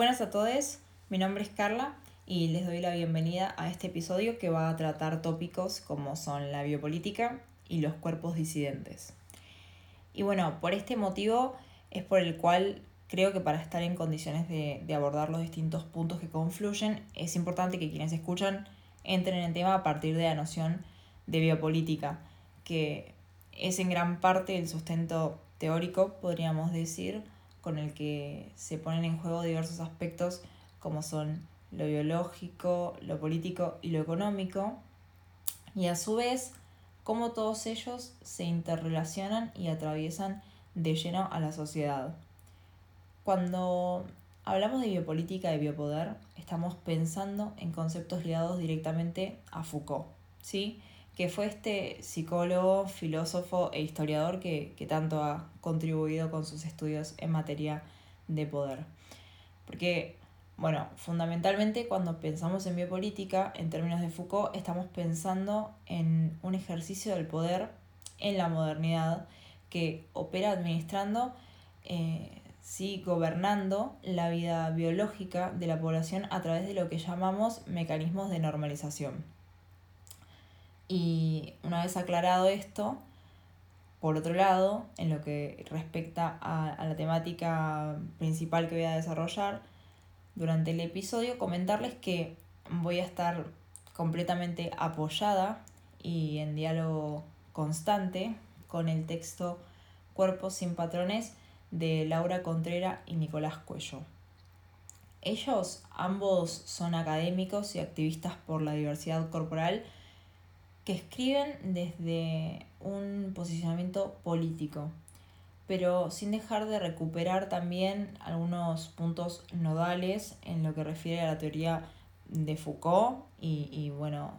Buenas a todos, mi nombre es Carla y les doy la bienvenida a este episodio que va a tratar tópicos como son la biopolítica y los cuerpos disidentes. Y bueno, por este motivo es por el cual creo que para estar en condiciones de, abordar los distintos puntos que confluyen, es importante que quienes escuchan entren en el tema a partir de la noción de biopolítica, que es en gran parte el sustento teórico, podríamos decir, con el que se ponen en juego diversos aspectos como son lo biológico, lo político y lo económico, y a su vez cómo todos ellos se interrelacionan y atraviesan de lleno a la sociedad. Cuando hablamos de biopolítica y biopoder, estamos pensando en conceptos ligados directamente a Foucault, ¿sí? Que fue este psicólogo, filósofo e historiador que, tanto ha contribuido con sus estudios en materia de poder. Porque, bueno, fundamentalmente cuando pensamos en biopolítica, en términos de Foucault, estamos pensando en un ejercicio del poder en la modernidad que opera administrando, eh, sí, gobernando la vida biológica de la población a través de lo que llamamos mecanismos de normalización. Y una vez aclarado esto, por otro lado, en lo que respecta a, la temática principal que voy a desarrollar durante el episodio, comentarles que voy a estar completamente apoyada y en diálogo constante con el texto Cuerpos sin patrones de Laura Contrera y Nicolás Cuello. Ellos ambos son académicos y activistas por la diversidad corporal que escriben desde un posicionamiento político, pero sin dejar de recuperar también algunos puntos nodales en lo que refiere a la teoría de Foucault y, bueno,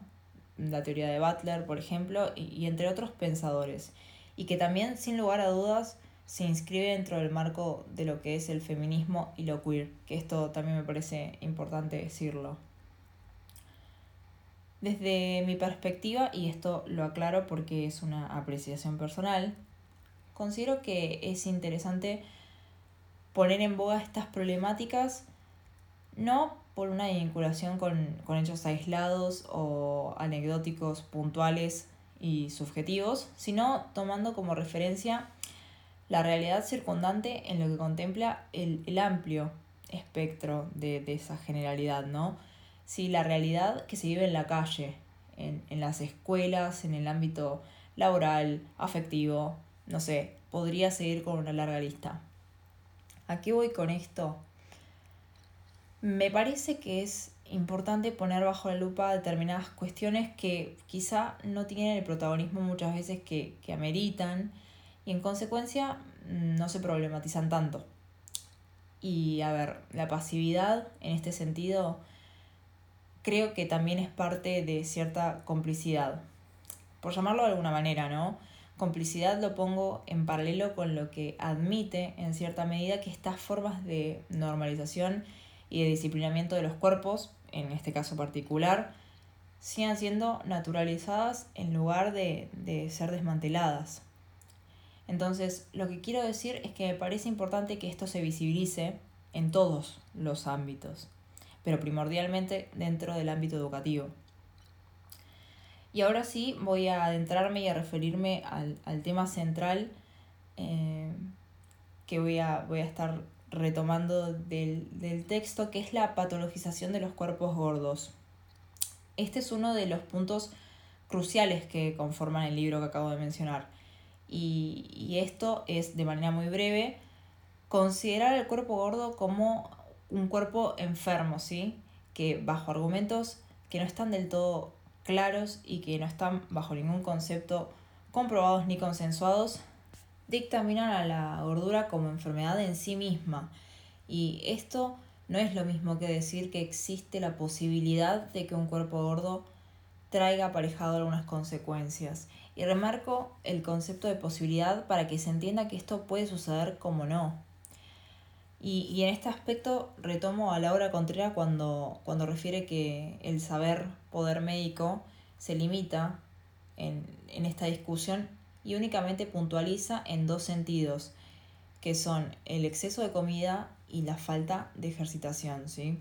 la teoría de Butler, por ejemplo, y, y entre otros pensadores, y que también, sin lugar a dudas, se inscribe dentro del marco de lo que es el feminismo y lo queer, que esto también me parece importante decirlo. Desde mi perspectiva, y esto lo aclaro porque es una apreciación personal, considero que es interesante poner en boga estas problemáticas no por una vinculación con, con hechos aislados o anecdóticos puntuales y subjetivos, sino tomando como referencia la realidad circundante en lo que contempla el, el amplio espectro de, de, esa generalidad, ¿no? Sí, la realidad que se vive en la calle, en, en las escuelas, en el ámbito laboral, afectivo, no sé, podría seguir con una larga lista. ¿A qué voy con esto? Me parece que es importante poner bajo la lupa determinadas cuestiones que quizá no tienen el protagonismo muchas veces que, que ameritan y en consecuencia no se problematizan tanto. Y a ver, la pasividad en este sentido creo que también es parte de cierta complicidad. Por llamarlo de alguna manera, ¿no? Complicidad lo pongo en paralelo con lo que admite en cierta medida que estas formas de normalización y de disciplinamiento de los cuerpos, en este caso particular, sigan siendo naturalizadas en lugar de, de ser desmanteladas. Entonces, lo que quiero decir es que me parece importante que esto se visibilice en todos los ámbitos pero primordialmente dentro del ámbito educativo. Y ahora sí voy a adentrarme y a referirme al, tema central eh, que voy a, voy a estar retomando del, del texto, que es la patologización de los cuerpos gordos. Este es uno de los puntos cruciales que conforman el libro que acabo de mencionar. Y, y, esto es, de manera muy breve, considerar el cuerpo gordo como un cuerpo enfermo, ¿sí? Que bajo argumentos que no están del todo claros y que no están bajo ningún concepto comprobados ni consensuados, dictaminan a la gordura como enfermedad en sí misma. Y esto no es lo mismo que decir que existe la posibilidad de que un cuerpo gordo traiga aparejado algunas consecuencias. Y remarco el concepto de posibilidad para que se entienda que esto puede suceder como no. Y, en este aspecto retomo a Laura Contreras cuando, cuando refiere que el saber poder médico se limita en, en esta discusión y únicamente puntualiza en dos sentidos, que son el exceso de comida y la falta de ejercitación, ¿sí?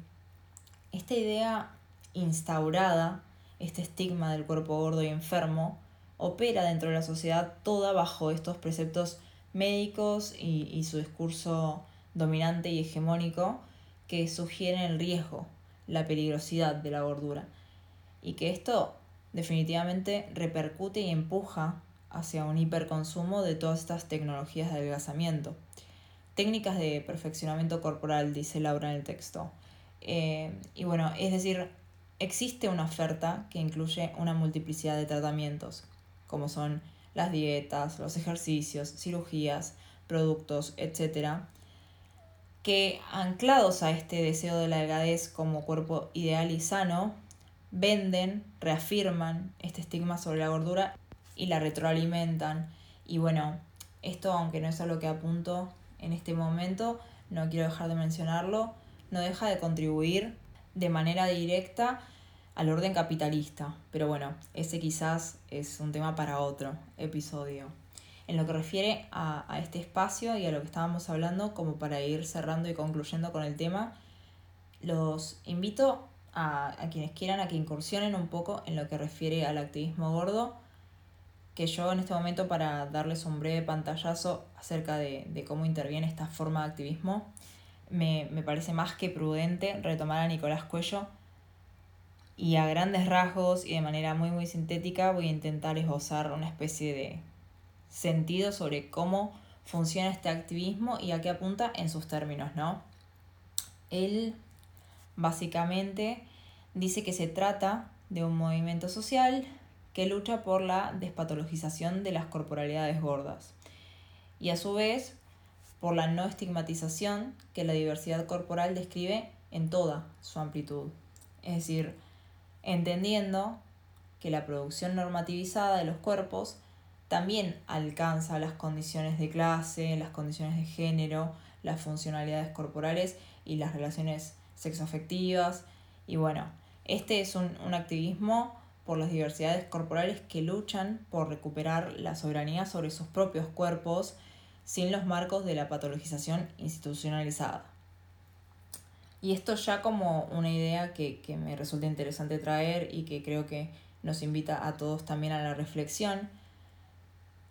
Esta idea instaurada, este estigma del cuerpo gordo y enfermo, opera dentro de la sociedad toda bajo estos preceptos médicos y, y su discurso dominante y hegemónico que sugieren el riesgo, la peligrosidad de la gordura y que esto definitivamente repercute y empuja hacia un hiperconsumo de todas estas tecnologías de adelgazamiento. Técnicas de perfeccionamiento corporal, dice Laura en el texto. Eh, y bueno, es decir, existe una oferta que incluye una multiplicidad de tratamientos, como son las dietas, los ejercicios, cirugías, productos, etc., que anclados a este deseo de la delgadez como cuerpo ideal y sano, venden, reafirman este estigma sobre la gordura y la retroalimentan. Y bueno, esto aunque no es a lo que apunto en este momento, no quiero dejar de mencionarlo, no deja de contribuir de manera directa al orden capitalista. Pero bueno, ese quizás es un tema para otro episodio. En lo que refiere a, a este espacio y a lo que estábamos hablando, como para ir cerrando y concluyendo con el tema, los invito a, quienes quieran a que incursionen un poco en lo que refiere al activismo gordo, que yo en este momento para darles un breve pantallazo acerca de, cómo interviene esta forma de activismo, me, me, parece más que prudente retomar a Nicolás Cuello y a grandes rasgos y de manera muy muy sintética voy a intentar esbozar una especie de sentido sobre cómo funciona este activismo y a qué apunta en sus términos, ¿no? Él Básicamente dice que se trata de un movimiento social que lucha por la despatologización de las corporalidades gordas y a su vez por la no estigmatización que la diversidad corporal describe en toda su amplitud. Es decir, entendiendo que la producción normativizada de los cuerpos también alcanza las condiciones de clase, las condiciones de género, las funcionalidades corporales y las relaciones sexoafectivas. Y bueno, este es un, un activismo por las diversidades corporales que luchan por recuperar la soberanía sobre sus propios cuerpos sin los marcos de la patologización institucionalizada. Y esto ya como una idea que, que, me resulta interesante traer y que creo que nos invita a todos también a la reflexión,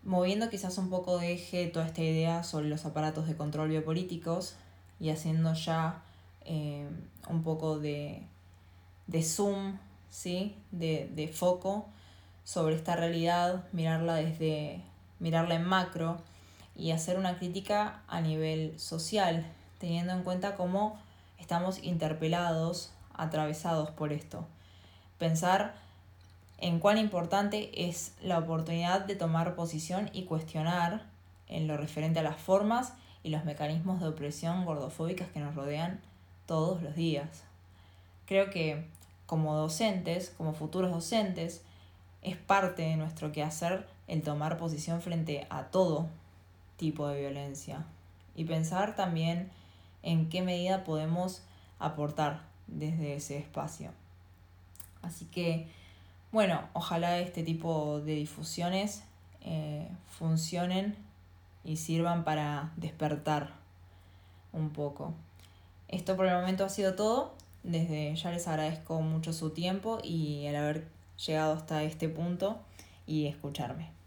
moviendo quizás un poco de eje toda esta idea sobre los aparatos de control biopolíticos y haciendo ya eh, un poco de, zoom, ¿sí? De, foco sobre esta realidad, mirarla desde, mirarla en macro y hacer una crítica a nivel social, teniendo en cuenta cómo estamos interpelados, atravesados por esto. Pensar en cuán importante es la oportunidad de tomar posición y cuestionar en lo referente a las formas y los mecanismos de opresión gordofóbicas que nos rodean todos los días. Creo que como docentes, como futuros docentes, es parte de nuestro quehacer el tomar posición frente a todo tipo de violencia y pensar también en qué medida podemos aportar desde ese espacio. Así que, bueno, ojalá este tipo de difusiones eh, funcionen y sirvan para despertar un poco. Esto por el momento ha sido todo. Desde ya les agradezco mucho su tiempo y el haber llegado hasta este punto y escucharme.